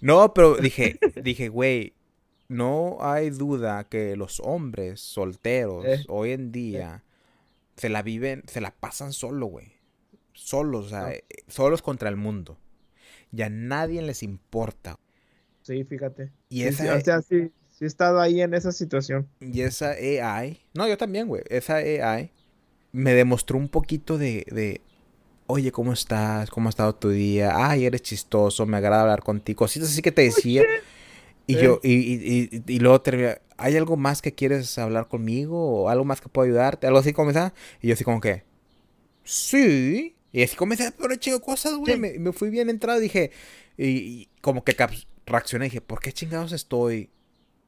No, pero dije, dije, güey, no hay duda que los hombres solteros Eh. hoy en día se la viven, se la pasan solo, güey. Solos, o sea, No. eh, solos contra el mundo. Y a nadie les importa. Sí, fíjate. Y Sí, esa, sí, o sea, sí, sí he estado ahí en esa situación. y esa AI, no, yo también, güey. Esa AI me demostró un poquito de, de, oye, ¿cómo estás? ¿Cómo ha estado tu día? Ay, eres chistoso, me agrada hablar contigo. Cositas así que te decía. Y Eh. yo, y, y, y, y luego termina, ¿hay algo más que quieres hablar conmigo? ¿O algo más que puedo ayudarte? Algo así esa. Y yo así como que, sí. Y así comencé a poner chingo de cosas, güey. Sí. Me, me fui bien entrado, dije, y, como que reaccioné, dije, ¿por qué chingados estoy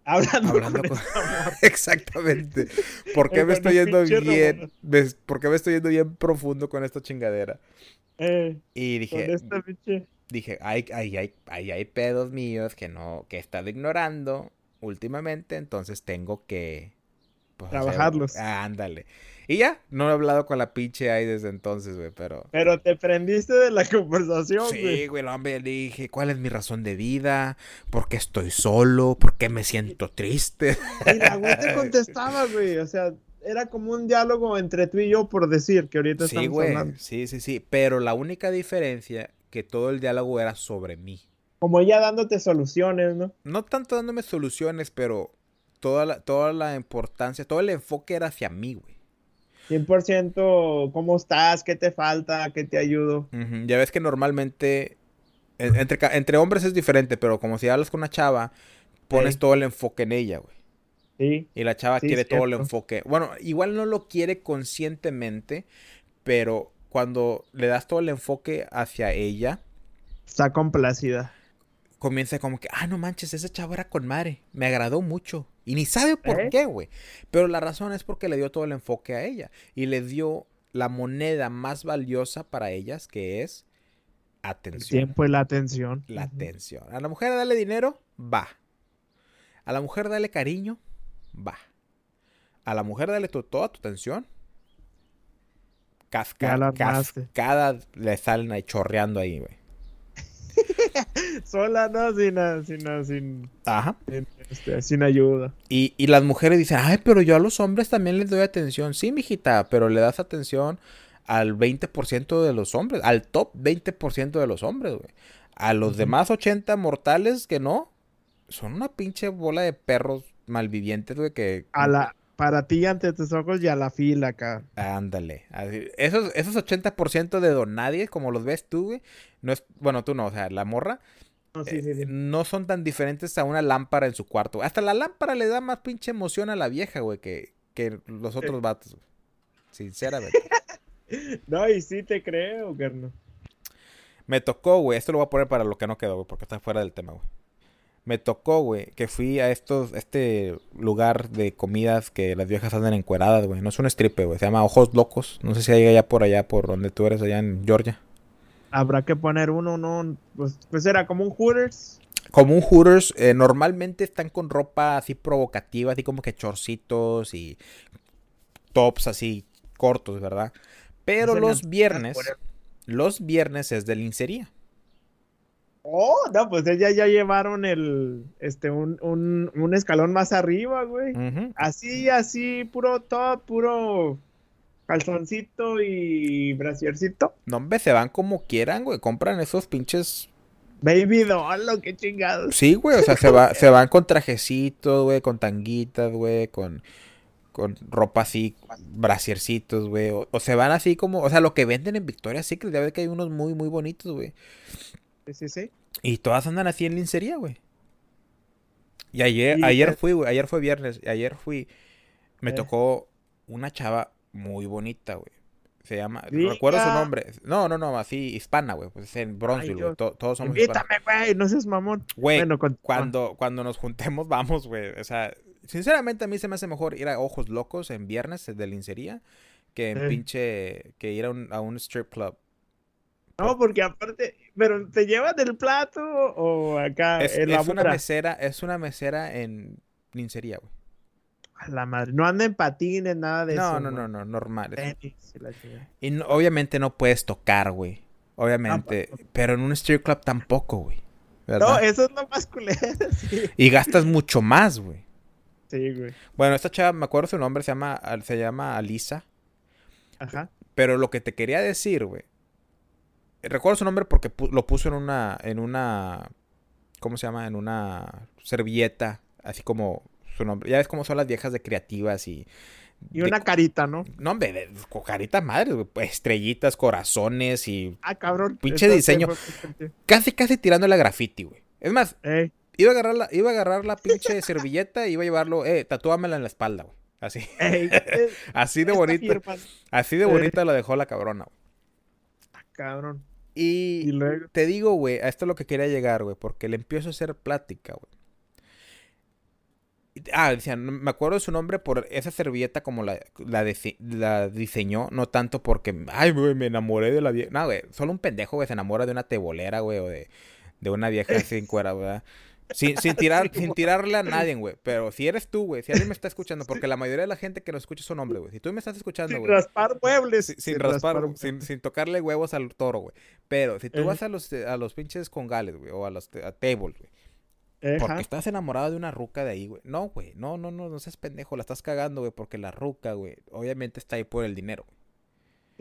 Hablando, hablando con con... esta morra. Exactamente. ¿Por qué me estoy yendo bien? ves- ¿Por qué me estoy yendo bien profundo con esta chingadera? Eh, Y dije, dije, hay, hay, hay, hay, hay pedos míos que no, que he estado ignorando últimamente, entonces tengo que pues, hacer- Trabajarlos. Ah, ándale. Y ya, no he hablado con la pinche ahí desde entonces, güey, pero. Pero te prendiste de la conversación, Sí, güey. güey, el hombre le dije, ¿cuál es mi razón de vida? ¿Por qué estoy solo? ¿Por qué me siento triste? Y la güey te contestaba, güey. O sea, era como un diálogo entre tú y yo por decir que ahorita Sí, estamos güey, hablando. sí, sí, sí, pero la única diferencia que todo el diálogo era sobre mí. Como ella dándote soluciones, ¿no? No tanto dándome soluciones, pero toda la, toda la importancia, todo el enfoque era hacia mí, güey. 100% cómo estás, qué te falta, qué te ayudo. Ya ves que normalmente en- entre, entre hombres es diferente, pero como si hablas con una chava, pones todo el enfoque en ella, güey. Sí, Y la chava Sí, quiere todo el enfoque. Bueno, igual no lo quiere conscientemente, pero cuando le das todo el enfoque hacia ella, está complacida. comienza como que, ah, no manches, ese chavo era con madre, me agradó mucho. Y ni sabe por ¿Eh? qué, güey. Pero la razón es porque le dio todo el enfoque a ella. Y le dio la moneda más valiosa para ellas, que es El atención. tiempo y la atención. La atención. A la mujer dale dinero, va. A la mujer dale cariño, va. A la mujer dale tu- toda tu atención. Casca, cascada le salen ahí chorreando ahí, güey. Sola, no, sin, a- sin, a- sin, Ajá. sin, este, sin ayuda. Y, y las mujeres dicen, ay, pero yo a los hombres también les doy atención. Sí, mijita, pero le das atención al 20% de los hombres, al top 20% de los hombres, güey. A los demás 80 mortales que no, son una pinche bola de perros malvivientes, güey, que... A la, para ti ante tus ojos y a la fila acá. Ándale. Esos, esos 80% de don nadie, como los ves tú, güey, no es... Bueno, tú no, o sea, la morra, No, sí, sí, sí. no son tan diferentes a una lámpara en su cuarto. Hasta la lámpara le da más pinche emoción a la vieja, güey, que, que los otros vatos. güey. Sinceramente. No, y sí te creo, carnal. Me tocó, güey. Esto lo voy a poner para lo que no quedó, güey, porque está fuera del tema, güey. Me tocó, güey, que fui a estos, este lugar de comidas que las viejas andan encueradas, güey. No es un strip, güey. Se llama Ojos Locos. No sé si hay allá por allá, por donde tú eres, allá en Georgia. Habrá que poner uno, no, pues, pues era como un Hooters. Como un Hooters, eh, normalmente están con ropa así provocativa, así como que chorcitos y tops así cortos, ¿verdad? Pero los viernes, los viernes es de lincería. Oh, no, pues ya, ya llevaron el, este, un, un, un escalón más arriba, güey. Así, así, puro top, puro calzoncito y brasiercito. No, hombre, se van como quieran, güey. Compran esos pinches. Baby doll, lo que chingados. Sí, güey. O sea, se, va, se van con trajecitos, güey. Con tanguitas, güey. Con, con ropa así, brasiercitos, güey. O, o se van así como. O sea, lo que venden en Victoria's Secret. Ya ves que hay unos muy, muy bonitos, güey. Sí, sí. Y todas andan así en lincería, güey. Y ayer, ayer fui, güey. Ayer fue viernes. Ayer fui. Me Eh. tocó una chava muy bonita, güey. Se llama. Diga. Recuerdo su nombre. No, no, no. Así, hispana, güey. Pues es en Bronzeville, güey. To- todos somos. Invítame, güey, no seas mamón. Güey, Bueno, cuando, cuando nos juntemos, vamos, güey. O sea, sinceramente a mí se me hace mejor ir a Ojos Locos en viernes de lincería que en Eh. pinche. que ir a un, a un strip club. No, porque aparte, pero ¿te llevas del plato o acá Es, es una mesera, es una mesera en lincería, güey. A la madre, no anda en patines, nada de No, eso. no, güey. no, no, normal. Tenis y la chingada. Y no- obviamente no puedes tocar, güey. Obviamente. Tampoco. Pero en un strip club tampoco, güey. ¿verdad? No, eso es lo más culero. Sí, Y gastas mucho más, güey. sí, güey. Bueno, esta chava, me acuerdo su nombre, se llama, se llama Alisa. Ajá. Pero lo que te quería decir, güey. Recuerdo su nombre porque pu- lo puso en una. en una. ¿Cómo se llama? En una servilleta. Así como su nombre. Ya ves cómo son las viejas de creativas y. Y de una carita, ¿no? No, hombre, de caritas madres, güey. pues, Estrellitas, corazones y. Ah, cabrón. Pinche diseño. sí, Casi, casi tirándole a graffiti, güey. Es más, Ey, iba a agarrar la, iba a agarrar la pinche servilleta y iba a llevarlo. Eh, tatúamela en la espalda, güey. Así. ey, Así de bonita. firma. Así de bonita la dejó la cabrona, güey. Ah, cabrón. Y, Y luego. te digo, güey, a esto es lo que quería llegar, güey, porque le empiezo a hacer plática, güey. Ah, decía, no- me acuerdo de su nombre por esa servilleta como la, la, dise- la diseñó, no tanto porque, ay, güey, me enamoré de la vieja. No, güey, solo un pendejo, güey, se enamora de una tebolera, güey, o de, de una vieja sin cuera, ¿verdad? Sin, sin, tirar, sin tirarle a nadie, güey. Pero si eres tú, güey, si alguien me está escuchando, porque la mayoría de la gente que nos escucha son hombres, güey. Si tú me estás escuchando, Sin güey. raspar muebles. Sin, sin raspar, sin, sin tocarle huevos al toro, güey. Pero si tú Ejá. vas a los, a los pinches congales, güey, o a los a tables, güey, porque estás enamorado de una ruca de ahí, güey. No, güey, no, no, no, no seas pendejo, la estás cagando, güey, porque la ruca, güey, obviamente está ahí por el dinero.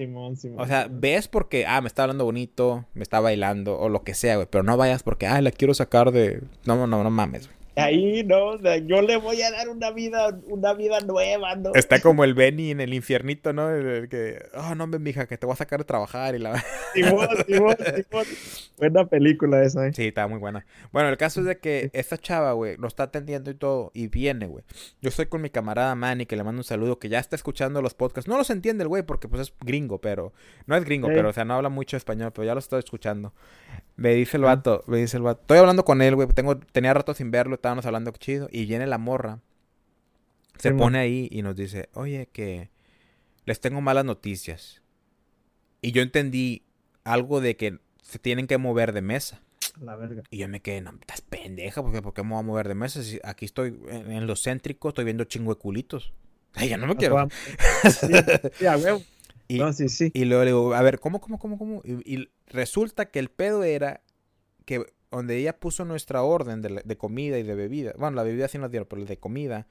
Simón, Simón. O sea, ves porque, ah, me está hablando bonito, me está bailando, o lo que sea, güey, pero no vayas porque, ah, la quiero sacar de... No, no, no, no mames, güey. Ahí, no, o sea, yo le voy a dar una vida, una vida nueva, ¿no? Está como el Benny en el infiernito, ¿no? El, el que, oh, no, mija, que te voy a sacar de trabajar y la... Simón, Simón, Simón. Buena película esa, ¿eh? Sí, está muy buena. Bueno, el caso es de que esta chava, güey, lo está atendiendo y todo, y viene, güey. Yo estoy con mi camarada Manny, que le mando un saludo, que ya está escuchando los podcasts. No los entiende el güey, porque pues es gringo, pero... No es gringo, pero, o sea, no habla mucho español, pero ya lo estoy escuchando. Me dice el vato, me dice el vato. Estoy hablando con él, güey, tengo, tenía rato sin verlo, estábamos hablando chido, y viene la morra. Se Simón. pone ahí y nos dice, oye, que les tengo malas noticias. Y yo entendí algo de que se tienen que mover de mesa. La verga. Y yo me quedé, no, estás pendeja, porque ¿por qué me voy a mover de mesa? Si aquí estoy en, en lo céntrico, estoy viendo chingo de culitos. Ay, ya no me quiero. Sí, sí, a huevo. Y, No, sí, sí. y luego le digo, a ver, ¿cómo, cómo, cómo, cómo? Y, y resulta que el pedo era que donde ella puso nuestra orden de, la- de comida y de bebida, bueno, la bebida sí nos dieron, pero la de comida,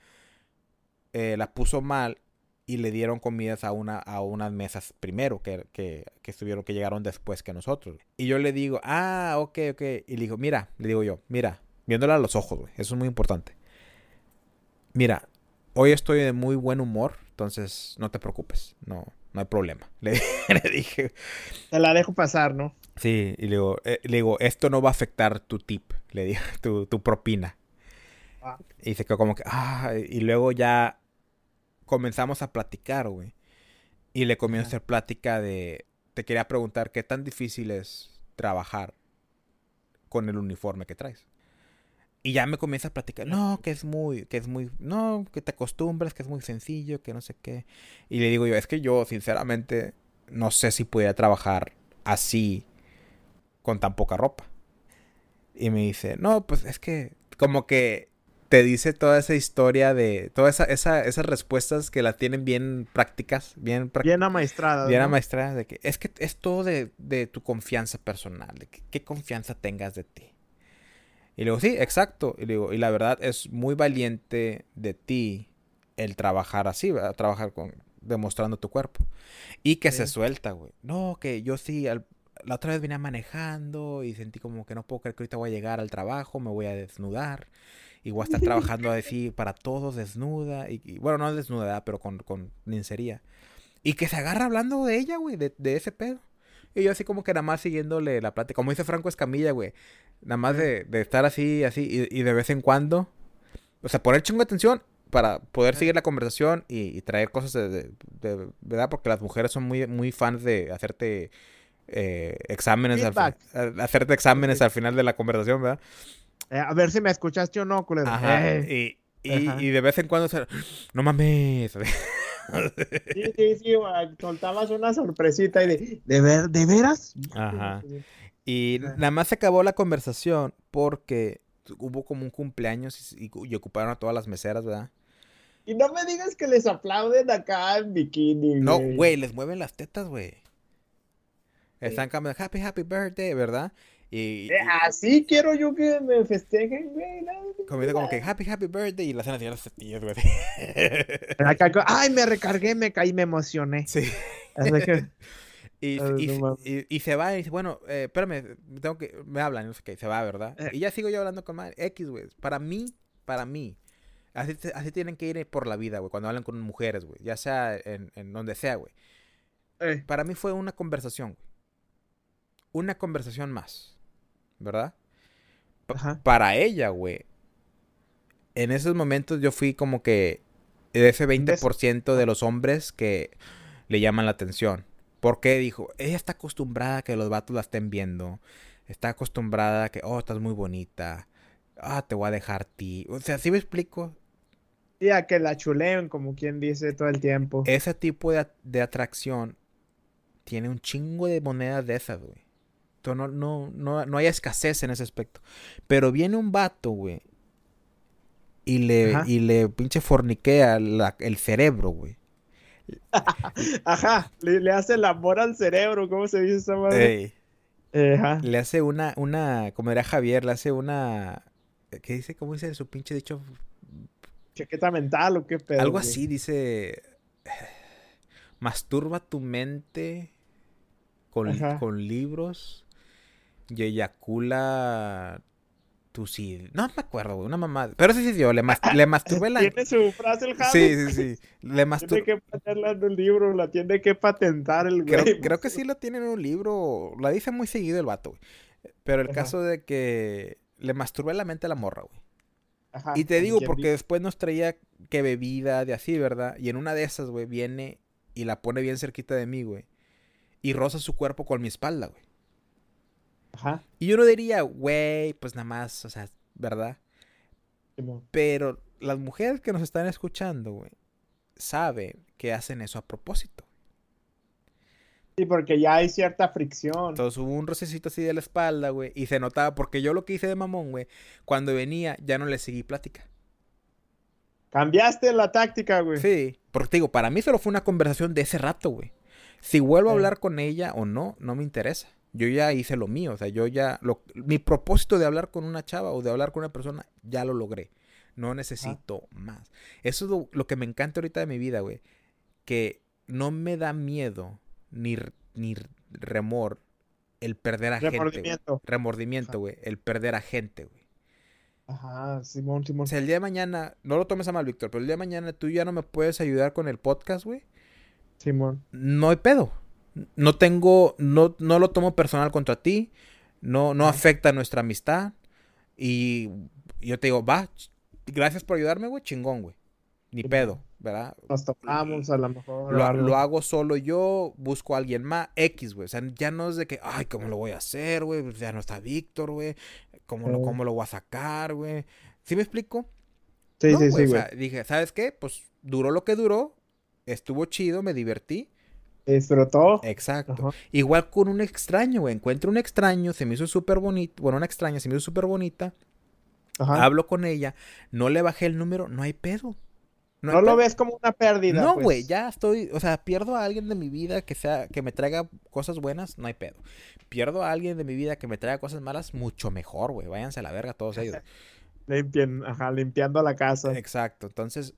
eh, la puso mal y le dieron comidas a una a unas mesas primero que, que, que estuvieron, que llegaron después que nosotros. Y yo le digo, ah, ok, ok. Y le digo, mira, le digo yo, mira, viéndola a los ojos, güey, eso es muy importante. Mira, hoy estoy de muy buen humor, entonces no te preocupes, no, no hay problema. Le, le dije, Te la dejo pasar, ¿no? sí, y le digo, eh, le digo, esto no va a afectar tu tip, le digo, tu, tu propina. Ah. Y se quedó como que, ah, y luego ya comenzamos a platicar, güey. Y le comienzo a hacer plática de, te quería preguntar, ¿qué tan difícil es trabajar con el uniforme que traes? Y ya me comienza a platicar, no, que es muy, que es muy, no, que te acostumbras, que es muy sencillo, que no sé qué. Y le digo yo, es que yo sinceramente no sé si pudiera trabajar así con tan poca ropa. Y me dice, no, pues es que como que te dice toda esa historia de, todas esa, esa- esas respuestas que las tienen bien prácticas, bien prácticas. Bien amaestrada. Bien ¿no? de que es que es todo de, de tu confianza personal, de que, qué confianza tengas de ti. Y le digo, sí, exacto. Y le digo, y la verdad es muy valiente de ti el trabajar así, ¿verdad? Trabajar con, demostrando tu cuerpo. Y que se suelta, güey. No, que yo sí, al- la otra vez venía manejando y sentí como que no puedo creer que ahorita voy a llegar al trabajo, me voy a desnudar. Y voy a estar trabajando así para todos, desnuda. Y, y- bueno, no desnuda, pero con, con lencería. Y que se agarra hablando de ella, güey, de, de ese pedo. Y yo así como que nada más siguiéndole la plática. Como dice Franco Escamilla, güey. Nada más de, de estar así, así, y, y de vez en cuando. O sea, poner chingo de atención para poder seguir la conversación y, y traer cosas de, de- de- ¿verdad? Porque las mujeres son muy, muy fans de hacerte eh, exámenes, al, a- hacerte exámenes Sí. al final de la conversación, ¿verdad? Eh, a ver si me escuchaste o no, culero. Ajá. Eh, Y, y de vez en cuando, se- no mames. Sí, sí, sí, soltabas una sorpresita y de, ¿de, ver, ¿de veras? Ajá. Y Ajá. nada más se acabó la conversación porque hubo como un cumpleaños y, y ocuparon a todas las meseras, ¿verdad? Y no me digas que les aplauden acá en bikini, No, güey, les mueven las tetas, güey. Están cambiando happy, happy birthday, ¿verdad? Y, Eh, así quiero yo que me festejen, güey. comiendo como que happy, happy birthday y la cena de los tíos, güey. Ay, me recargué, me caí, me emocioné. Sí. Así que, Y, y- y- y se va y dice, bueno, eh, espérame, tengo que, me hablan, no sé qué, se va, ¿verdad? Eh. Y ya sigo yo hablando con madre, X, güey. Para mí, para mí, así, así tienen que ir por la vida, güey, cuando hablan con mujeres, güey, ya sea en, en donde sea, güey. eh, Para mí fue una conversación, güey. Una conversación más, ¿verdad? Ajá. Para ella, güey, en esos momentos yo fui como que de ese 20% de los hombres que le llaman la atención. Porque dijo, ella está acostumbrada a que los vatos la estén viendo. Está acostumbrada a que, oh, estás muy bonita. Ah, te voy a dejar ti. O sea, ¿sí me explico? Y a que la chuleen, como quien dice todo el tiempo. Ese tipo de, at- de atracción tiene un chingo de monedas de esas, güey. No, no, no, no hay escasez en ese aspecto. Pero viene un vato, güey. Y le, Ajá. y le pinche forniquea la- el cerebro, güey. Ajá, le, le hace el amor al cerebro, ¿cómo se dice esa madre? Ey. Eh, ajá. Le hace una, una, como era Javier, le hace una, ¿qué dice? ¿Cómo dice su pinche dicho? Chaqueta mental o qué pedo. Algo güey? así, dice, masturba tu mente con, con libros y eyacula tu sí. No me acuerdo, güey, una mamá. Pero sí, sí, yo le, mas- le masturbé la... Tiene su frase el Javi. Sí, sí, sí. Le Tiene masturbé... que ponerla en un libro, la tiene que patentar el güey. creo que sí la tiene en un libro. La dice muy seguido el vato, güey. Pero el Ajá. caso de que le masturbé la mente a la morra, güey. Ajá, Y te digo porque después nos traía que bebida de así, ¿verdad? Y en una de esas, güey, viene y la pone bien cerquita de mí, güey. Y roza su cuerpo con mi espalda, güey. Ajá. Y yo no diría, güey, pues nada más, o sea, ¿verdad? Simón. Pero las mujeres que nos están escuchando, güey, saben que hacen eso a propósito. Sí, porque ya hay cierta fricción. Entonces hubo un rocecito así de la espalda, güey, y se notaba, porque yo lo que hice de mamón, güey, cuando venía ya no le seguí plática. Cambiaste la táctica, güey. Sí, porque te digo, para mí solo fue una conversación de ese rato, güey. Si vuelvo a hablar con ella o no, no me interesa. Yo ya hice lo mío, o sea, yo ya, lo, mi propósito de hablar con una chava o de hablar con una persona, ya lo logré. No necesito más. Eso es lo, lo que me encanta ahorita de mi vida, güey. Que no me da miedo ni, ni remor el perder a gente. güey. Remordimiento. Güey. El perder a gente, güey. Ajá, Simón, Simón. O sea, el día de mañana, no lo tomes a mal, Víctor, pero el día de mañana tú ya no me puedes ayudar con el podcast, güey. Simón. No hay pedo. No tengo, no, no lo tomo personal contra ti. No, no afecta nuestra amistad. Y yo te digo, va, gracias por ayudarme, güey, chingón, güey. Ni pedo, ¿verdad? Nos tocamos a lo mejor. Lo, lo hago solo yo, busco a alguien más, X, güey. O sea, ya no es de que, ay, ¿cómo lo voy a hacer, güey? Pues Ya no está Víctor, güey. ¿Cómo, lo, Sí. ¿Cómo lo voy a sacar, güey? ¿Sí me explico? Sí, No, sí, güey, sí, o sea, dije, ¿sabes qué? Pues duró lo que duró, estuvo chido, me divertí. Disfrutó. Exacto. Ajá. Igual con un extraño, güey. Encuentro un extraño, se me hizo súper bonito. Bueno, una extraña, se me hizo súper bonita. Ajá. Hablo con ella, no le bajé el número, no hay pedo. No, hay lo pedo. ves como una pérdida. No, pues. güey, ya estoy, o sea, pierdo a alguien de mi vida que sea, que me traiga cosas buenas, no hay pedo. Pierdo a alguien de mi vida que me traiga cosas malas, mucho mejor, güey. Váyanse a la verga todos ellos. Limpien, ajá, limpiando la casa. Exacto. Entonces,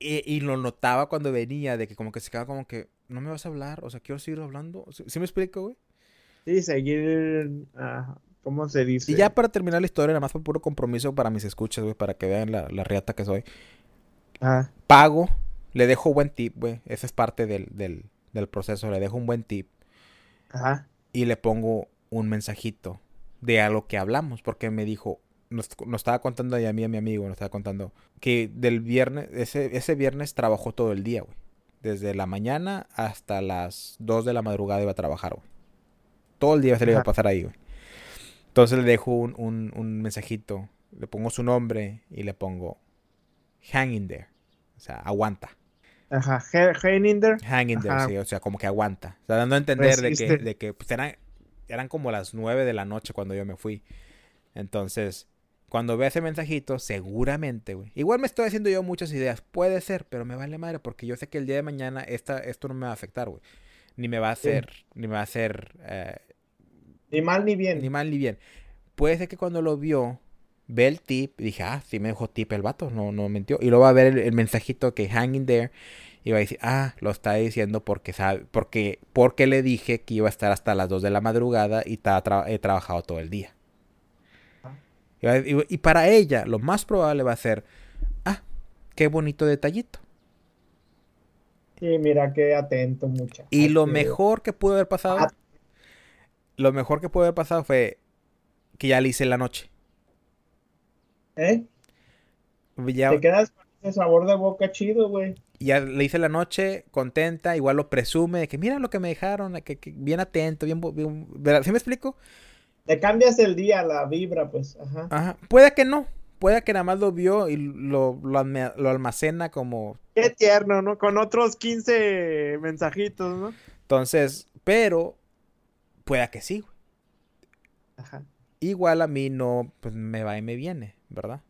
y, lo notaba cuando venía, de que como que se quedaba como que, no me vas a hablar, o sea, quiero seguir hablando. ¿Sí, sí me explico, güey? Sí, seguir. ¿Cómo se dice? Y ya para terminar la historia, nada más fue puro compromiso para mis escuchas, güey, para que vean la, la riata que soy. Ajá. Pago, le dejo buen tip, güey. Esa es parte del, del, del proceso, le dejo un buen tip. Ajá. y le pongo un mensajito de algo que hablamos, porque me dijo, nos, nos estaba contando a mí, a mi amigo, nos estaba contando que del viernes, ese, ese viernes trabajó todo el día, güey. Desde la mañana hasta las 2 de la madrugada iba a trabajar, güey. Todo el día se le iba a pasar ahí, güey. Entonces le dejo un, un, un mensajito, le pongo su nombre y le pongo hang in there. O sea, aguanta. Ajá. He- Heininder. Hang in there, Ajá. sí, o sea, como que aguanta. O sea, dando a entender de que, de que pues, eran, eran como las nueve de la noche cuando yo me fui. Entonces, cuando ve ese mensajito, seguramente, güey. Igual me estoy haciendo yo muchas ideas. Puede ser, pero me vale madre porque yo sé que el día de mañana esta, esto no me va a afectar, güey. Ni me va a Sí. hacer, ni me va a hacer, eh, Ni mal ni bien. Ni mal ni bien. Puede ser que cuando lo vio, ve el tip y dije, ah, sí me dejó tip el vato, no, no mintió. Y luego va a ver el, mensajito que hanging there y va a decir, ah, lo está diciendo porque sabe, porque, porque le dije que iba a estar hasta las 2 de la madrugada y he trabajado todo el día. Y, para ella, lo más probable va a ser, ah, qué bonito detallito. Sí, mira qué atento, muchacho. Y lo mejor que pudo haber pasado, ah. lo mejor que pudo haber pasado fue que ya le hice la noche. ¿Eh? Te quedas con ese sabor de boca chido, güey. Ya le hice la noche, contenta, igual lo presume, de que mira lo que me dejaron, que, bien atento, bien, bien ¿Sí me explico? Te cambias el día, la vibra, pues. Ajá. Ajá. Puede que no. Puede que nada más lo vio y lo, lo, almacena como. Qué tierno, ¿no? Con otros 15 mensajitos, ¿no? Entonces, pero. Puede que sí, güey. Ajá. Igual a mí no, pues me va y me viene, ¿verdad?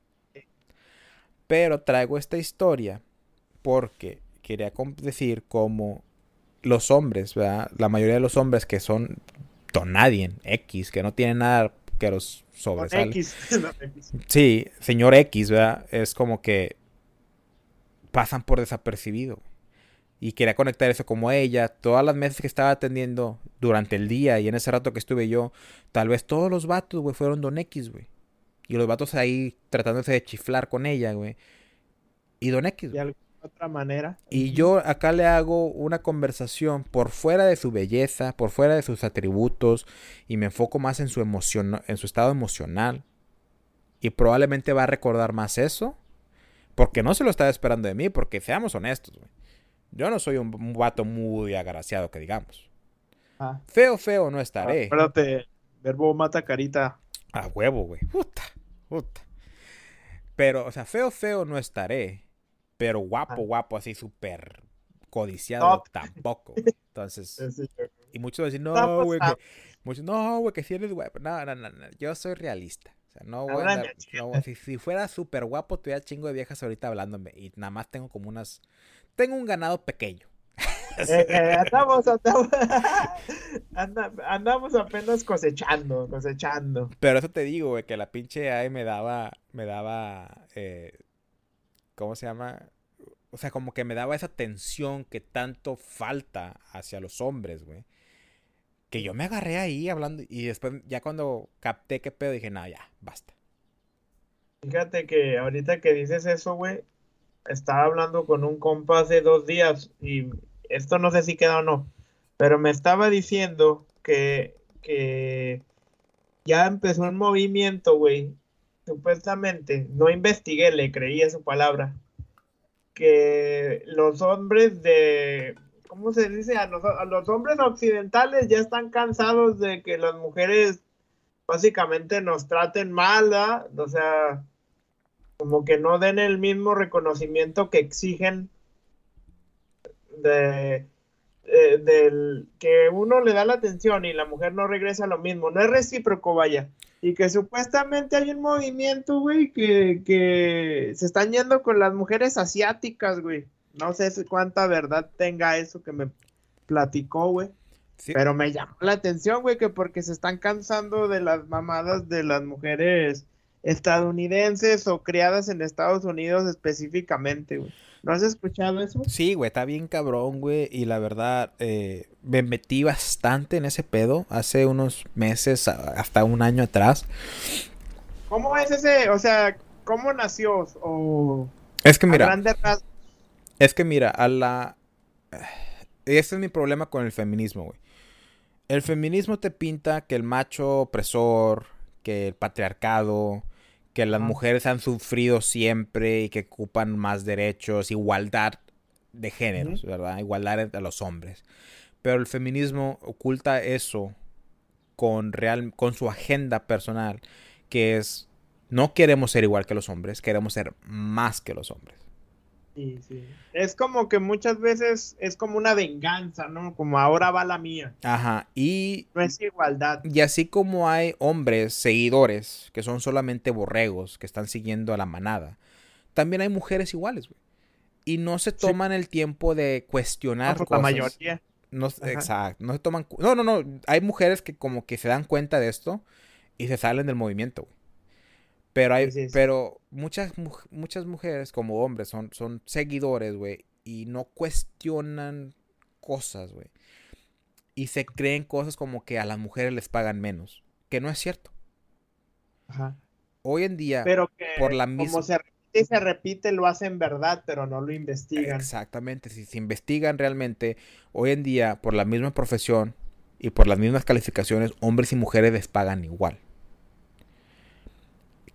Pero traigo esta historia porque quería decir como los hombres, ¿verdad? La mayoría de los hombres que son don nadie, X, que no tiene nada que los sobresale. X. sí, señor X, ¿verdad? Es como que pasan por desapercibido. Y quería conectar eso como ella. Todas las meses que estaba atendiendo durante el día y en ese rato que estuve yo, tal vez todos los vatos, güey, fueron Don X, güey. Y los vatos ahí tratándose de chiflar con ella, güey. Y Don X. De otra manera. Y yo acá le hago una conversación por fuera de su belleza, por fuera de sus atributos, y me enfoco más en su emoción, en su estado emocional. Y probablemente va a recordar más eso. Porque no se lo estaba esperando de mí, porque seamos honestos, güey. Yo no soy un, vato muy agraciado, que digamos. Ah. Feo, feo no estaré. Espérate, verbo mata carita. A huevo, güey. Puta, puta. Pero, o sea, feo, feo no estaré. Pero guapo, ah. guapo, así súper codiciado tampoco. Entonces, y muchos dicen, no, güey, que, muchos, no, güey, que si eres guapo. No, no, no, no, yo soy realista. O sea, no, güey, no, si, si, fuera súper guapo, tuviera chingo de viejas ahorita hablándome. Y nada más tengo como unas, tengo un ganado pequeño. Eh, eh, andamos, andamos, andamos apenas cosechando, cosechando. Pero eso te digo, güey, que la pinche AI me daba, me daba, eh, ¿cómo se llama? O sea, como que me daba esa tensión que tanto falta hacia los hombres, güey. Que yo me agarré ahí hablando y después ya cuando capté qué pedo dije, no, ya, basta. Fíjate que ahorita que dices eso, güey, estaba hablando con un compa hace dos días y esto no sé si queda o no, pero me estaba diciendo que, que ya empezó un movimiento, güey, supuestamente, no investigué, le creí a su palabra, que los hombres de, ¿cómo se dice? A los, a los hombres occidentales ya están cansados de que las mujeres básicamente nos traten mal, o sea, como que no den el mismo reconocimiento que exigen de, eh, del que uno le da la atención y la mujer no regresa lo mismo, no es recíproco, vaya. Y que supuestamente hay un movimiento, güey, que, que se están yendo con las mujeres asiáticas, güey. No sé cuánta verdad tenga eso que me platicó, güey. Pero me llamó la atención, güey, que porque se están cansando de las mamadas de las mujeres estadounidenses o criadas en Estados Unidos específicamente, güey. ¿No has escuchado eso? Sí, güey, está bien cabrón, güey. Y la verdad, eh, me metí bastante en ese pedo hace unos meses, hasta un año atrás. ¿Cómo es ese? O sea, ¿cómo nació? O... Es que mira. Es que mira, a la. Ese es mi problema con el feminismo, güey. El feminismo te pinta que el macho opresor, que el patriarcado, que las mujeres han sufrido siempre y que ocupan más derechos, igualdad de géneros, ¿verdad? Igualdad entre los hombres. Pero el feminismo oculta eso con, real, con su agenda personal, que es, no queremos ser igual que los hombres, queremos ser más que los hombres. Sí, sí. Es como que muchas veces es como una venganza, ¿no? Como ahora va la mía. Ajá, y... No es igualdad. Y así como hay hombres seguidores que son solamente borregos, que están siguiendo a la manada, también hay mujeres iguales, güey. Y no se toman el tiempo de cuestionar cosas. La mayoría. No, exacto, no se toman... No, no, no, hay mujeres que como que se dan cuenta de esto y se salen del movimiento, güey. Pero hay, pero muchas, muchas mujeres como hombres son, son seguidores, güey, y no cuestionan cosas, güey. Y se creen cosas como que a las mujeres les pagan menos, que no es cierto. Ajá. Hoy en día, pero por la misma... Como se repite se repite, lo hacen verdad, pero no lo investigan. Exactamente, si se investigan realmente, hoy en día, por la misma profesión y por las mismas calificaciones, hombres y mujeres les pagan igual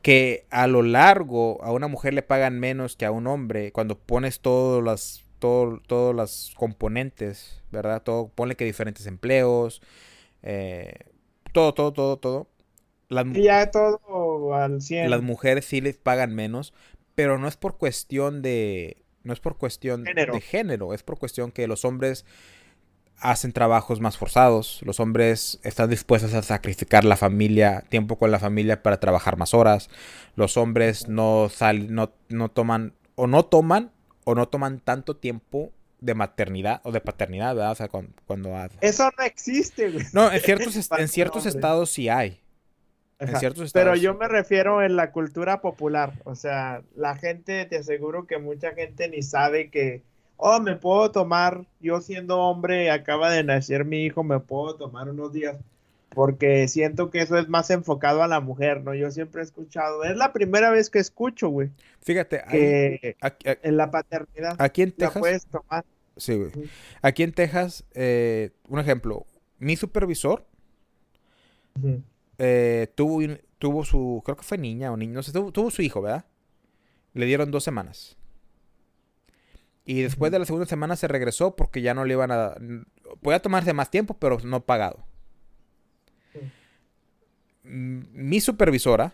que a lo largo a una mujer le pagan menos que a un hombre cuando pones todos las todo, todos los componentes, ¿verdad? Todo, ponle que diferentes empleos, eh, todo, todo, todo, todo. Las, ya todo al 100. Las mujeres sí les pagan menos, pero no es por cuestión de, no es por cuestión de género, es por cuestión que los hombres hacen trabajos más forzados, los hombres están dispuestos a sacrificar la familia, tiempo con la familia para trabajar más horas, los hombres no salen, no, no toman, o no toman, o no toman tanto tiempo de maternidad o de paternidad, ¿verdad? O sea, cuando... cuando Eso no existe, güey. No, en ciertos, en ciertos estados sí hay. En ciertos estados. Pero yo me refiero en la cultura popular. O sea, la gente, te aseguro que mucha gente ni sabe que oh, me puedo tomar, yo siendo hombre, acaba de nacer mi hijo, me puedo tomar unos días, porque siento que eso es más enfocado a la mujer, ¿no? Yo siempre he escuchado, es la primera vez que escucho, güey. Fíjate, que en la paternidad. Aquí en Texas. puedes tomar. Sí, güey. Aquí en Texas, eh, un ejemplo, mi supervisor eh, tuvo, tuvo su, creo que fue niña o niño, no sé, tuvo su hijo, ¿verdad? Le dieron dos semanas. Y después de la segunda semana se regresó porque ya no le iban a... Podía tomarse más tiempo, pero no pagado. Mi supervisora,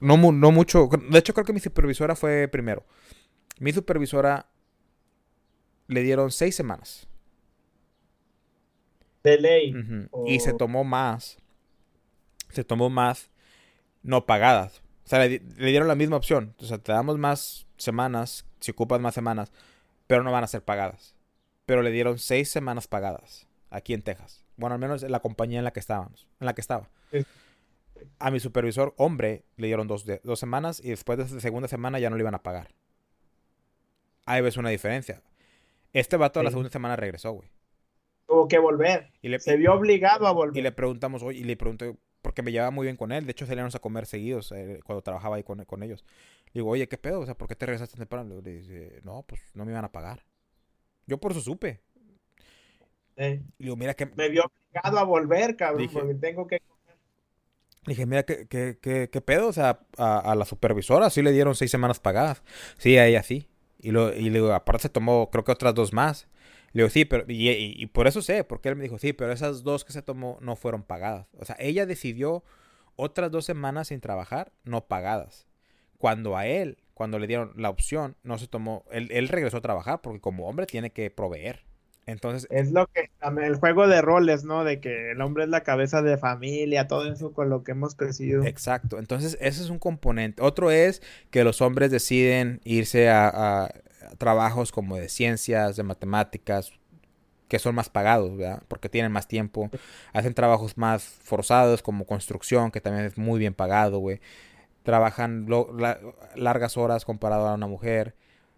no, no mucho, de hecho creo que mi supervisora fue primero. Mi supervisora le dieron seis semanas. De ley. Y se tomó más. Se tomó más no pagadas. O sea, le, le dieron la misma opción. O sea, te damos más semanas si ocupas más semanas, pero no van a ser pagadas. Pero le dieron seis semanas pagadas aquí en Texas. Bueno, al menos en la compañía en la que estábamos, en la que estaba. A mi supervisor, hombre, le dieron dos, dos semanas y después de esa segunda semana ya no le iban a pagar. Ahí ves una diferencia. Este vato a la segunda semana regresó, güey. Tuvo que volver. Y le, Se vio obligado a volver. Y le preguntamos, oye, y le pregunté, porque me llevaba muy bien con él. De hecho, salíamos a comer seguidos eh, cuando trabajaba ahí con, con ellos. Digo, oye, ¿qué pedo? O sea, ¿por qué te regresaste temprano? Le dice, no, pues no me iban a pagar. Yo por eso supe. Eh, digo, mira que... Me vio obligado a volver, cabrón, porque tengo que Dije, mira, ¿qué, qué, qué, qué pedo? O sea, a, la supervisora sí le dieron seis semanas pagadas. Sí, a ella sí. Y, lo, y le digo, aparte se tomó, creo que otras dos más. Le digo, sí, pero. Y, y, por eso sé, porque él me dijo, sí, pero esas dos que se tomó no fueron pagadas. O sea, ella decidió otras dos semanas sin trabajar, no pagadas. Cuando a él, cuando le dieron la opción, no se tomó, él, regresó a trabajar porque como hombre tiene que proveer. Entonces. Es lo que, el juego de roles, ¿no? De que el hombre es la cabeza de familia, todo eso con lo que hemos crecido. Exacto. Entonces, ese es un componente. Otro es que los hombres deciden irse a, trabajos como de ciencias, de matemáticas, que son más pagados, ¿verdad? Porque tienen más tiempo. Hacen trabajos más forzados como construcción, que también es muy bien pagado, güey trabajan largas horas comparado a una mujer.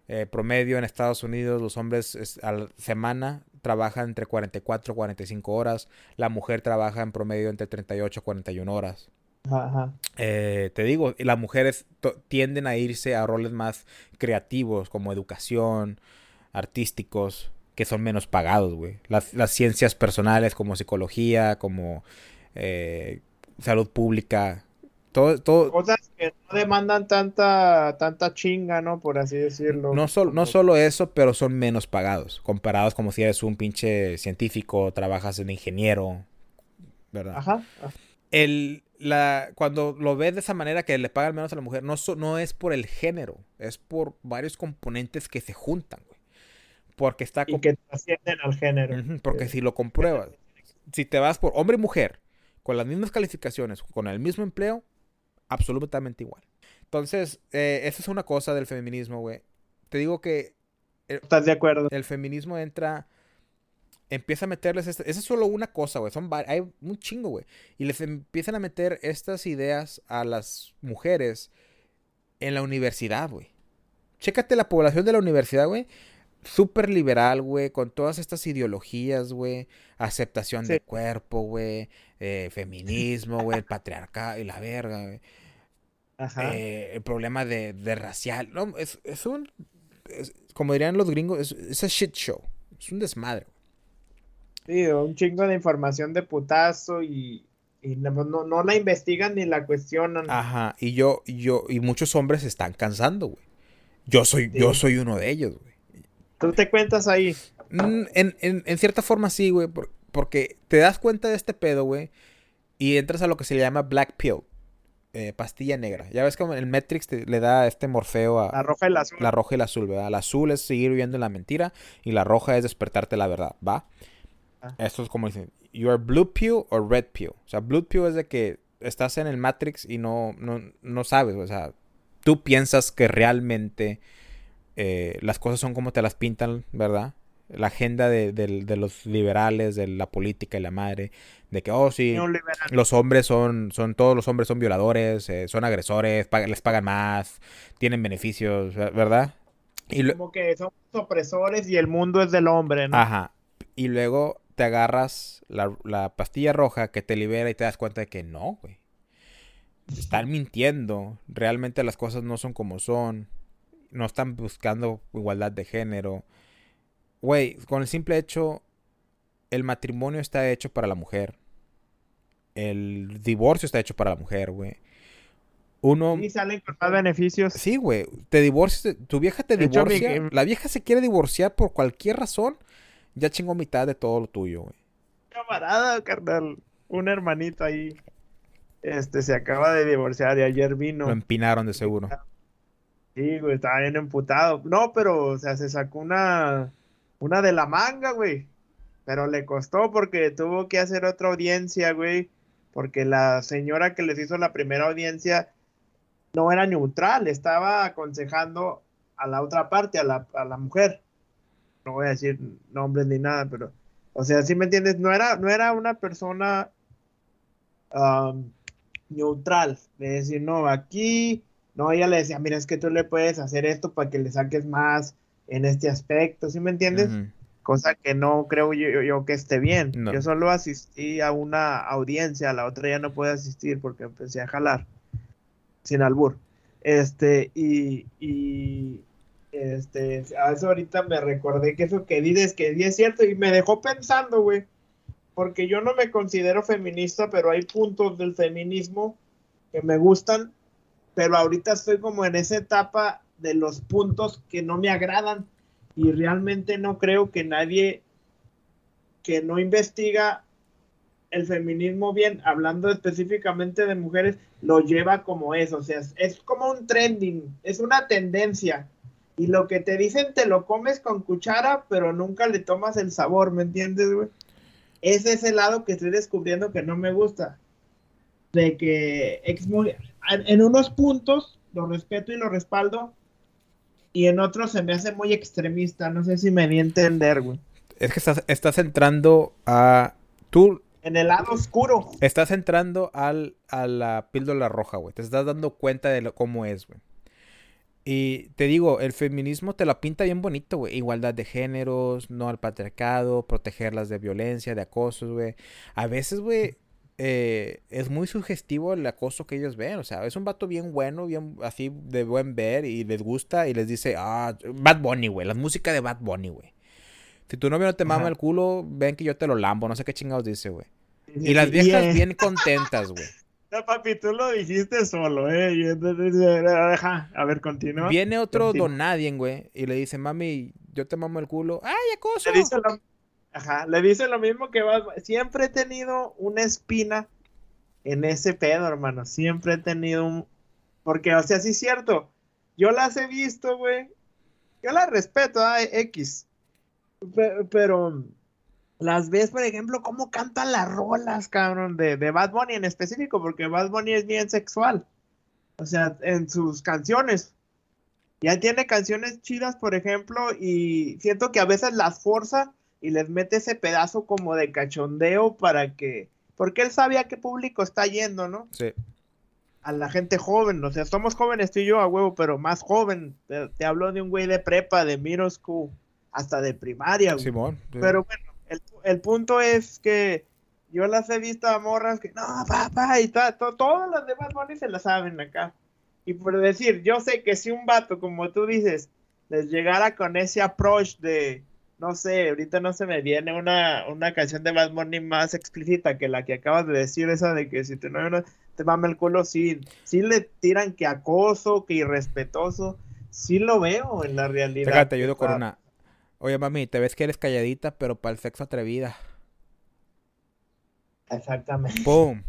Eh, promedio en Estados Unidos los hombres a la semana trabajan entre 44 y 45 horas. La mujer trabaja en promedio entre 38 y 41 horas. Ajá. Eh, te digo, las mujeres tienden a irse a roles más creativos como educación, artísticos, que son menos pagados, güey. Las, ciencias personales como psicología, como eh, salud pública, todo, Cosas que no demandan tanta, tanta chinga, ¿no? Por así decirlo. No, solo, no solo eso, pero son menos pagados. Comparados como si eres un pinche científico, trabajas en ingeniero, ¿verdad? Ajá. El, la, cuando lo ves de esa manera que le pagan menos a la mujer, no, no es por el género, es por varios componentes que se juntan, güey. Porque está... Y que trascienden al género. porque si lo compruebas, si te vas por hombre y mujer, con las mismas calificaciones, con el mismo empleo, absolutamente igual. Entonces, eh, esa es una cosa del feminismo, güey. Te digo que... ¿Estás de acuerdo? El feminismo entra empieza a meterles, esa es solo una cosa, güey, son hay un chingo, güey, y les empiezan a meter estas ideas a las mujeres en la universidad, güey. Chécate la población de la universidad, güey. Súper liberal, güey, con todas estas ideologías, güey. Aceptación de cuerpo, güey. Eh, feminismo, güey, el patriarcado y la verga, güey. Ajá. Eh, el problema de, racial. No, es, un. como dirían los gringos, es, un shit show. Es un desmadre. Sí, un chingo de información de putazo y, no, la investigan ni la cuestionan. Ajá, y yo, yo, y muchos hombres se están cansando, güey. Yo soy, yo soy uno de ellos, güey. ¿Tú te cuentas ahí? Mm, en, en cierta forma sí, güey, porque te das cuenta de este pedo, güey, y entras a lo que se llama Black Pill. Eh, pastilla negra. Ya ves como el Matrix le da este morfeo a... La roja y la azul. La roja y la azul, ¿verdad? La azul es seguir viviendo en la mentira y la roja es despertarte la verdad, ¿va? Ah. Esto es como dicen, you are blue pill o red pill. O sea, blue pill es de que estás en el Matrix y no, no, sabes, o sea, tú piensas que realmente eh, las cosas son como te las pintan, ¿verdad? La agenda de, los liberales, de la política y la madre, de que, oh, sí, los hombres son, son, todos los hombres son violadores, eh, son agresores, les pagan más, tienen beneficios, ¿verdad? Y Como que son opresores y el mundo es del hombre, ¿no? Ajá. Y luego te agarras la, la pastilla roja que te libera y te das cuenta de que no, güey. Están mintiendo. Realmente las cosas no son como son. No están buscando igualdad de género Güey, con el simple hecho, el matrimonio está hecho para la mujer. El divorcio está hecho para la mujer, güey. Uno... Y salen con más beneficios. Sí, güey. Te divorcias, tu vieja te divorcia. La vieja se quiere divorciar por cualquier razón. Ya chingó mitad de todo lo tuyo, güey. Camarada, carnal. Un hermanito ahí. Este se acaba de divorciar y ayer vino. Lo empinaron de seguro. Sí, güey, estaba bien emputado. No, pero, o sea, se sacó una una de la manga, güey. Pero le costó porque tuvo que hacer otra audiencia, güey. Porque la señora que les hizo la primera audiencia no era neutral, estaba aconsejando a la otra parte, a la, a la mujer. No voy a decir nombres ni nada, pero, o sea, si me entiendes, no era, no era una persona um, neutral, de decir, no, aquí, no, ella le decía, mira, es que tú le puedes hacer esto para que le saques más, en este aspecto, ¿sí me entiendes? Cosa que no creo yo, que esté bien. Yo solo asistí a una audiencia, a la otra ya no pude asistir porque empecé a jalar, sin albur. Este, y, y este, a eso ahorita me recordé que eso que dices que es cierto y me dejó pensando, güey, porque yo no me considero feminista, pero hay puntos del feminismo que me gustan, pero ahorita estoy como en esa etapa de los puntos que no me agradan y realmente no creo que nadie que no investiga el feminismo bien, hablando específicamente de mujeres, lo lleva como es, o sea, es, como un trending, es una tendencia. Y lo que te dicen te lo comes con cuchara, pero nunca le tomas el sabor, ¿me entiendes, güey? Ese es el lado que estoy descubriendo que no me gusta. De que en unos puntos lo respeto y lo respaldo, y en otros se me hace muy extremista. No sé si me di a entender, güey. Es que estás, estás entrando a. Tú. En el lado oscuro. Estás entrando al, a la píldora roja, güey. Te estás dando cuenta de lo, cómo es, güey. Y te digo, el feminismo te lo pinta bien bonito, güey. Igualdad de géneros, no al patriarcado, protegerlas de violencia, de acosos, güey. A veces, güey, eh, es muy sugestivo el acoso que ellos ven. O sea, es un vato bien bueno, bien así de buen ver y les gusta y les dice, ah, Bad Bunny, güey, la música de Bad Bunny, güey. Si tu novio no te mama el culo, ven que yo te lo lambo, no sé qué chingados dice, güey. Y las viejas bien contentas, güey. No, papi, tú lo dijiste solo, ¿eh? a ver, continúa. Viene otro don nadie, güey, y le dice, mami, yo te mamo el culo. ¡Ay, acoso! Ajá, le dice lo mismo que vas. Siempre he tenido una espina en ese pedo, hermano. Siempre he tenido un. Porque, o sea, sí es cierto. Yo las he visto, güey. Yo las respeto, a X. Pero, las ves, por ejemplo, cómo cantan las rolas, cabrón, de, de Bad Bunny en específico, porque Bad Bunny es bien sexual. O sea, en sus canciones. Ya tiene canciones chidas, por ejemplo, y siento que a veces las forza y les mete ese pedazo como de cachondeo para que, porque él sabía a qué público está yendo, ¿no? Sí. A la gente joven, o sea, somos jóvenes tú y yo a huevo, pero más joven. Te, te hablo de un güey de prepa, de middle school, hasta de primaria, güey. Simón. sí. Pero bueno, el, el punto es que yo las he visto a morras que, no, papá, y ta- to- todas las demás Bunny se las saben acá. Y por decir, yo sé que si un vato, como tú dices, les llegara con ese approach de, no sé, ahorita no se me viene una, una canción de Bad Bunny más explícita que la que acabas de decir, esa de que si novio no te mama el culo, sí, sí le tiran que acoso, que irrespetuoso, sí lo veo en la realidad. Fíjate, te ayudo con una. Oye, mami, te ves que eres calladita, pero para el sexo atrevida. Exactamente. ¡Pum!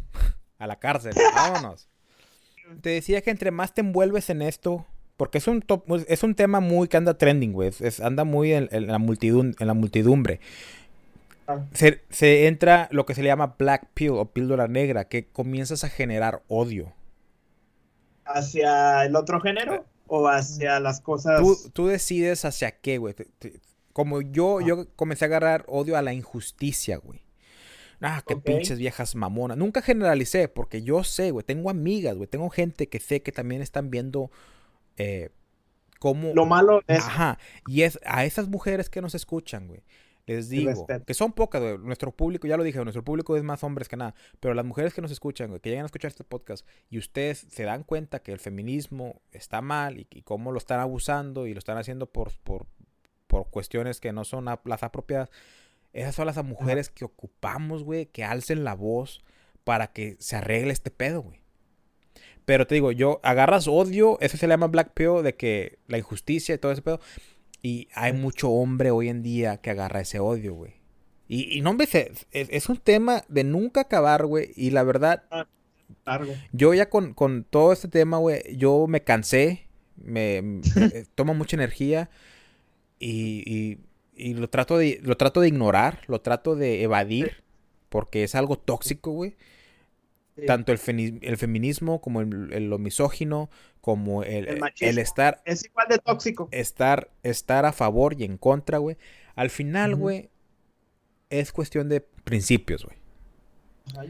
A la cárcel. Vámonos. Te decía que entre más te envuelves en esto, porque es un top- es un tema muy que anda trending, güey. es- anda muy en, en la multidum- en la multidumbre. Ah. Se, se entra lo que se le llama black pill o píldora negra, que comienzas a generar odio. hacia el otro género o hacia las cosas. Tú, tú decides hacia qué, güey. Como yo, Ah. yo comencé a agarrar odio a la injusticia, güey. Ah, qué pinches viejas mamonas. Nunca generalicé, porque yo sé, güey. Tengo amigas, güey. Tengo gente que sé que también están viendo eh, cómo. Lo malo es Ajá. Y es a esas mujeres que nos escuchan, güey. Les digo que son pocas, güey. Nuestro público, ya lo dije, nuestro público es más hombres que nada. Pero las mujeres que nos escuchan, güey, que llegan a escuchar este podcast y ustedes se dan cuenta que el feminismo está mal y, y cómo lo están abusando y lo están haciendo por, por, por cuestiones que no son las apropiadas. Esas son las mujeres que ocupamos, güey, que alcen la voz para que se arregle este pedo, güey. Pero te digo, yo agarras odio, eso se le llama black pill, de que la injusticia y todo ese pedo. Y hay mucho hombre hoy en día que agarra ese odio, güey. Y, y no, hombre, es, es un tema de nunca acabar, güey. Y la verdad, largo. yo ya con, con todo este tema, güey, yo me cansé. Me, me- eh, toma mucha energía. Y, y- y lo, trato de, lo trato de ignorar, lo trato de evadir. Porque es algo tóxico, güey. Sí. Tanto el, el feminismo como el, el- lo misógino, como el, El estar Es igual de tóxico. estar, estar a favor y en contra, güey. Al final, güey, es cuestión de principios, güey.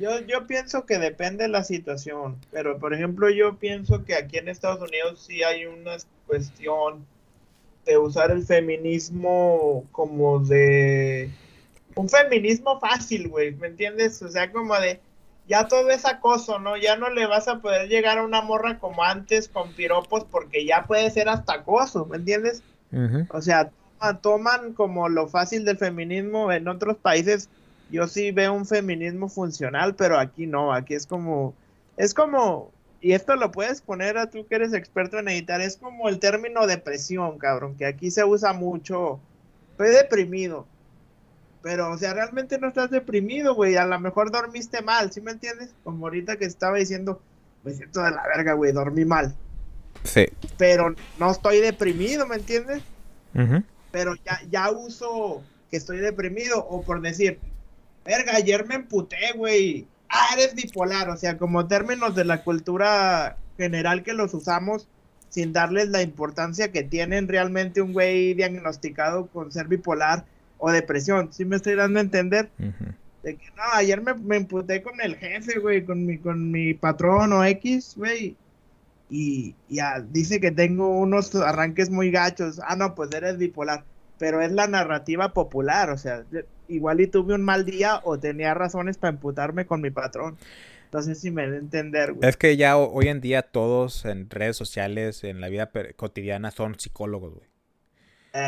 Yo, yo pienso que depende de la situación, pero por ejemplo yo pienso que aquí en Estados Unidos sí hay una cuestión de usar el feminismo como de un feminismo fácil, güey, ¿me entiendes? O sea, como de ya todo es acoso, ¿no? Ya no le vas a poder llegar a una morra como antes con piropos porque ya puede ser hasta acoso, ¿me entiendes? O sea, toma- toman como lo fácil del feminismo en otros países. Yo sí veo un feminismo funcional, pero aquí no, aquí es como, es como, y esto lo puedes poner a tú que eres experto en editar, es como el término depresión, cabrón, que aquí se usa mucho. Estoy deprimido. Pero, o sea, realmente no estás deprimido, güey. A lo mejor dormiste mal, ¿sí me entiendes? Como ahorita que estaba diciendo, me siento de la verga, güey, dormí mal. Sí. Pero no estoy deprimido, ¿me entiendes? Ujú. pero ya, ya uso que estoy deprimido o por decir, verga, ayer me emputé, güey. Ah, eres bipolar, o sea, como términos de la cultura general que los usamos sin darles la importancia que tienen realmente un güey diagnosticado con ser bipolar o depresión. ¿Sí me estoy dando a entender? De que no, ayer me, me emputé con el jefe, güey, con mi, con mi patrón o X, güey. Y ya dice que tengo unos arranques muy gachos. Ah, no, pues eres bipolar. Pero es la narrativa popular, o sea, igual y tuve un mal día o tenía razones para emputarme con mi patrón. No sé si me da a entender, güey. Es que ya ho- hoy en día todos en redes sociales, en la vida cotidiana, son psicólogos, güey.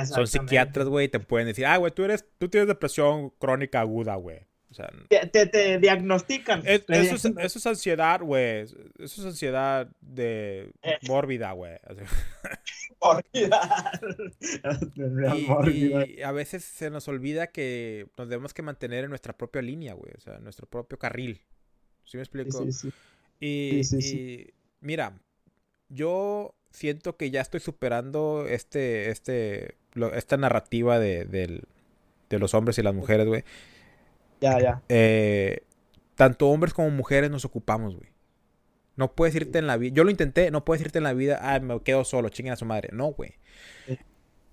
Son psiquiatras, güey, y te pueden decir, ah, güey, tú eres, tú tienes depresión crónica aguda, güey. O sea, Te, te- te diagnostican. es- Te eso, es, diagnostican. eso es ansiedad, güey. Eso es ansiedad de Eh. mórbida, güey. Mórbida. Y, a veces se nos olvida que nos debemos que mantener en nuestra propia línea, güey. O sea, en nuestro propio carril. ¿Sí me explico? Sí, sí, sí. Y, Sí, sí, y, mira, yo siento que ya estoy superando este, este, lo- esta narrativa de, del- de los hombres y las mujeres, güey. Ya, ya. Eh, tanto hombres como mujeres nos ocupamos, güey. No puedes irte en la vida. Yo lo intenté, no puedes irte en la vida. Ah, me quedo solo, chinguen a su madre. No, güey.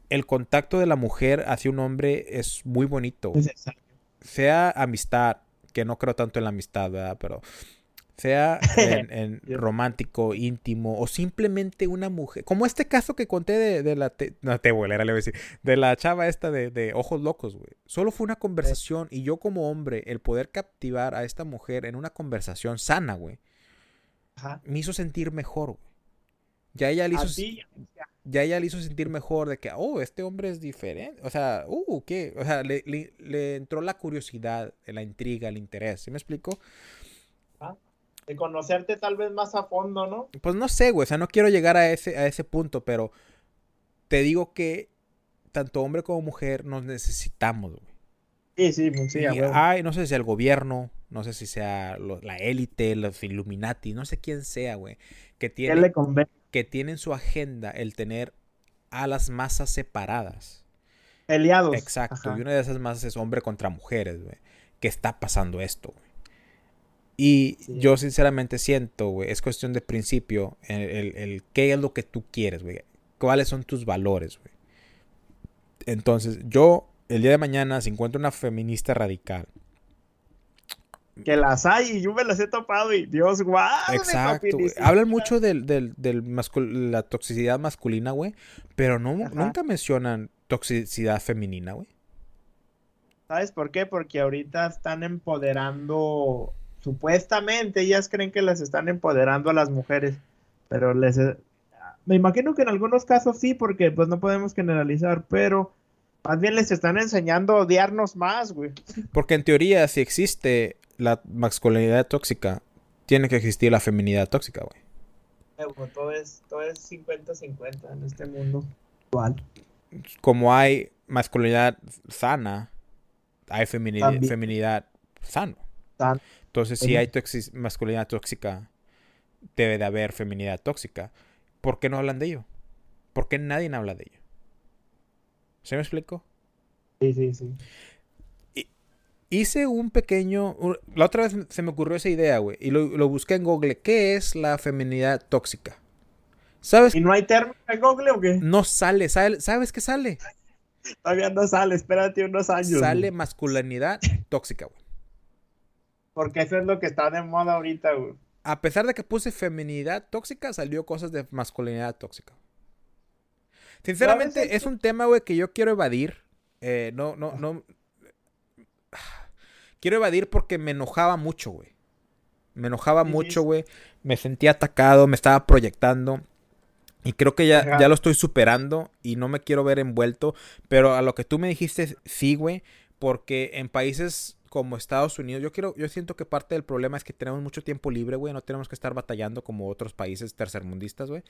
El contacto de la mujer hacia un hombre es muy bonito. Sea amistad, que no creo tanto en la amistad, ¿verdad? Pero sea en, romántico, íntimo, o simplemente una mujer. Como este caso que conté de, la te, no, te le voy a decir, de la chava esta de, ojos locos, güey. Solo fue una conversación y yo como hombre, el poder captivar a esta mujer en una conversación sana, güey, me hizo sentir mejor, güey. Ya ella le hizo, ya ella le hizo sentir mejor de que, oh, este hombre es diferente. O sea, uh, ¿qué? O sea, le, le, entró la curiosidad, la intriga, el interés. ¿Sí me explico? De conocerte tal vez más a fondo, ¿no? Pues no sé, güey, o sea, no quiero llegar a ese, a ese punto, pero te digo que tanto hombre como mujer nos necesitamos, güey. Sí, sí, pues sí. Ay, no sé si sea el gobierno, no sé si sea la élite, los Illuminati, no sé quién sea, güey, que tiene, que tiene en su agenda el tener a las masas separadas. Eliados. Exacto, y una de esas masas es hombre contra mujeres, güey, que está pasando esto, güey. Y yo sinceramente siento, güey, es cuestión de principio, el, el, qué es lo que tú quieres, güey. ¿Cuáles son tus valores, güey? Entonces, yo, el día de mañana, si encuentro una feminista radical. Que las hay y yo me las he topado y Dios, guau. Exacto. Hablan mucho del, del, del la toxicidad masculina, güey. Pero no, nunca mencionan toxicidad femenina, güey. ¿Sabes por qué? Porque ahorita están empoderando supuestamente ellas creen que las están empoderando a las mujeres, pero les me imagino que en algunos casos sí, porque pues no podemos generalizar, pero más bien les están enseñando a odiarnos más, güey. Porque en teoría, si existe la masculinidad tóxica, tiene que existir la feminidad tóxica, güey. todo es, todo es 50-50 en este mundo actual. Como hay masculinidad sana, hay feminidad, feminidad sano. Entonces, si hay masculinidad tóxica, debe de haber feminidad tóxica. ¿Por qué no hablan de ello? ¿Por qué nadie habla de ello? ¿Se me explico? Sí, sí, sí. hice un pequeño. La otra vez se me ocurrió esa idea, güey. Y lo, busqué en Google. ¿Qué es la feminidad tóxica? ¿Sabes? ¿Y no hay término en Google o qué? No sale, ¿sabes qué sale? Todavía no sale, espérate unos años. Sale masculinidad tóxica, güey. Porque eso es lo que está de moda ahorita, güey. A pesar de que puse feminidad tóxica, salió cosas de masculinidad tóxica. Sinceramente, es un tema, güey, que yo quiero evadir. Eh, no, no, no. Quiero evadir porque me enojaba mucho, güey. Me enojaba mucho, güey. Me sentía atacado, me estaba proyectando. Y creo que ya, ya lo estoy superando y no me quiero ver envuelto. Pero a lo que tú me dijiste, sí, güey. Porque en países como Estados Unidos, yo quiero, yo siento que parte del problema es que tenemos mucho tiempo libre, güey, no tenemos que estar batallando como otros países tercermundistas, güey.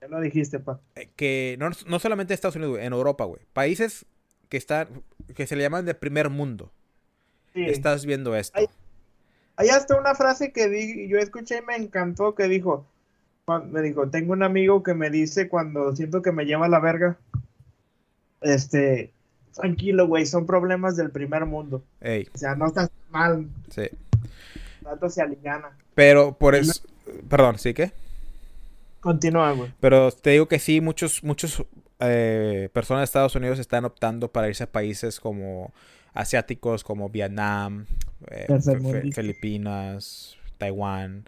Ya lo dijiste, pa. Eh, que no, no solamente Estados Unidos, güey, en Europa, güey. Países que están, que se le llaman de primer mundo. Sí. Estás viendo esto. Hay, hasta una frase que di, yo escuché y me encantó que dijo, me dijo, tengo un amigo que me dice cuando siento que me lleva la verga, este, tranquilo, güey, son problemas del primer mundo. O sea, no estás mal. Sí. Tanto se aliviana. Pero por eso, perdón, ¿sí qué? Continúa, güey. Pero te digo que sí, muchos, muchos eh, personas de Estados Unidos están optando para irse a países como asiáticos, como Vietnam, eh, Filipinas, Taiwán,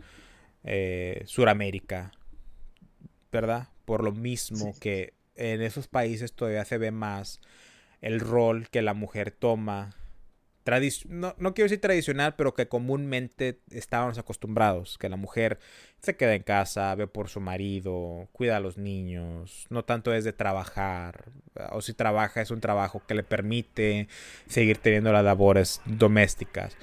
eh, Suramérica, ¿verdad? Por lo mismo que en esos países todavía se ve más el rol que la mujer toma. No, no, quiero decir tradicional, pero que comúnmente estábamos acostumbrados. Que la mujer se queda en casa, ve por su marido, cuida a los niños. No tanto es de trabajar. O si trabaja es un trabajo que le permite seguir teniendo las labores domésticas.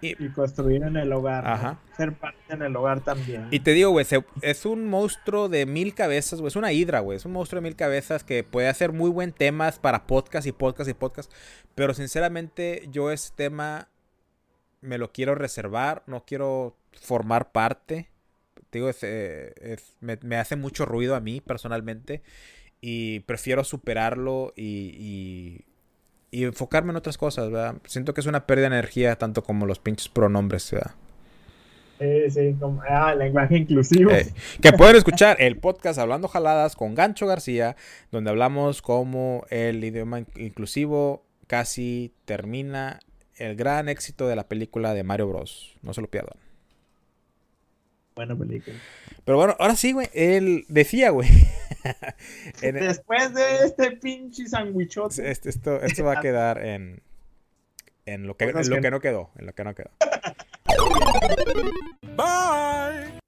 Y, construir en el hogar. Ser parte en el hogar también. Y te digo, güey, es un monstruo de mil cabezas, güey. Es una hidra, güey. Es un monstruo de mil cabezas que puede hacer muy buen temas para podcast y podcast y podcast. Pero sinceramente, yo ese tema me lo quiero reservar. No quiero formar parte. Te digo, me, me, hace mucho ruido a mí personalmente. Y prefiero superarlo y y enfocarme en otras cosas, ¿verdad? Siento que es una pérdida de energía tanto como los pinches pronombres, ¿verdad? Sí, sí, como, ah, lenguaje inclusivo. Eh, que pueden escuchar el podcast Hablando Jaladas con Gancho García, donde hablamos cómo el idioma inclusivo casi termina el gran éxito de la película de Mario Bros. No se lo pierdan. Buena película. Pero bueno, ahora sí, güey. Él decía, güey. Después de este pinche sandwichote. Este, esto, esto va a quedar en, en lo que, en lo que no quedó. En lo que no quedó. Bye.